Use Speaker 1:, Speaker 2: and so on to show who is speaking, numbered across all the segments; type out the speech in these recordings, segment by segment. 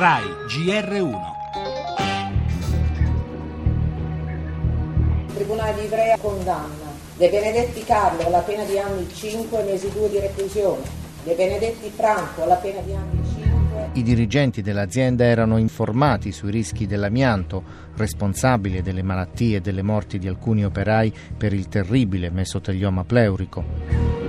Speaker 1: RAI GR1
Speaker 2: Il Tribunale di Ivrea condanna De Benedetti Carlo alla pena di anni 5 mesi 2 di reclusione, De Benedetti Franco alla pena di anni 5
Speaker 3: I dirigenti dell'azienda erano informati sui rischi dell'amianto, responsabile delle malattie e delle morti di alcuni operai per il terribile mesotelioma pleurico.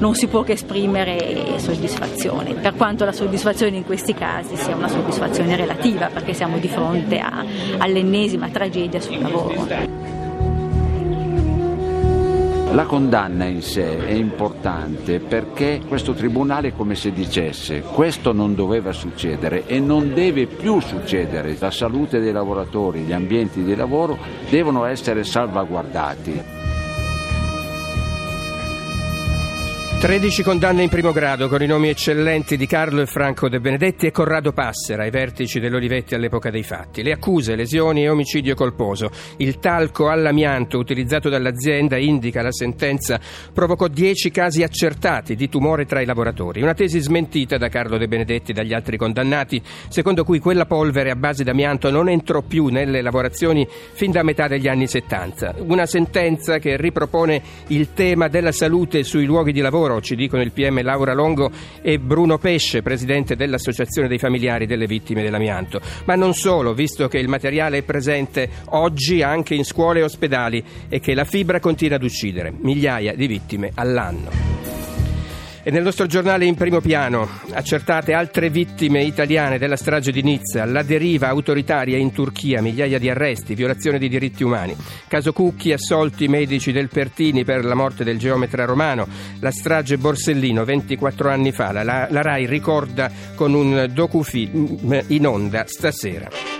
Speaker 4: Non si può che esprimere soddisfazione, per quanto la soddisfazione in questi casi sia una soddisfazione relativa, perché siamo di fronte a, all'ennesima tragedia sul lavoro.
Speaker 5: La condanna in sé è importante perché questo tribunale è come se dicesse questo non doveva succedere e non deve più succedere. La salute dei lavoratori, gli ambienti di lavoro devono essere salvaguardati.
Speaker 6: 13 condanne in primo grado con i nomi eccellenti di Carlo e Franco De Benedetti e Corrado Passera ai vertici dell'Olivetti all'epoca dei fatti. Le accuse, lesioni e omicidio colposo. Il talco all'amianto utilizzato dall'azienda, indica la sentenza, provocò 10 casi accertati di tumore tra i lavoratori. Una tesi smentita da Carlo De Benedetti e dagli altri condannati, secondo cui quella polvere a base d'amianto non entrò più nelle lavorazioni fin da metà degli anni 70. Una sentenza che ripropone il tema della salute sui luoghi di lavoro ci dicono il PM Laura Longo e Bruno Pesce, presidente dell'Associazione dei familiari delle vittime dell'amianto. Ma non solo, visto che il materiale è presente oggi anche in scuole e ospedali e che la fibra continua ad uccidere migliaia di vittime all'anno. E nel nostro giornale in primo piano, accertate altre vittime italiane della strage di Nizza, la deriva autoritaria in Turchia, migliaia di arresti, violazione di diritti umani. Caso Cucchi, assolti i medici del Pertini per la morte del geometra romano, la strage Borsellino 24 anni fa. La, la, RAI ricorda con un docufilm in onda stasera.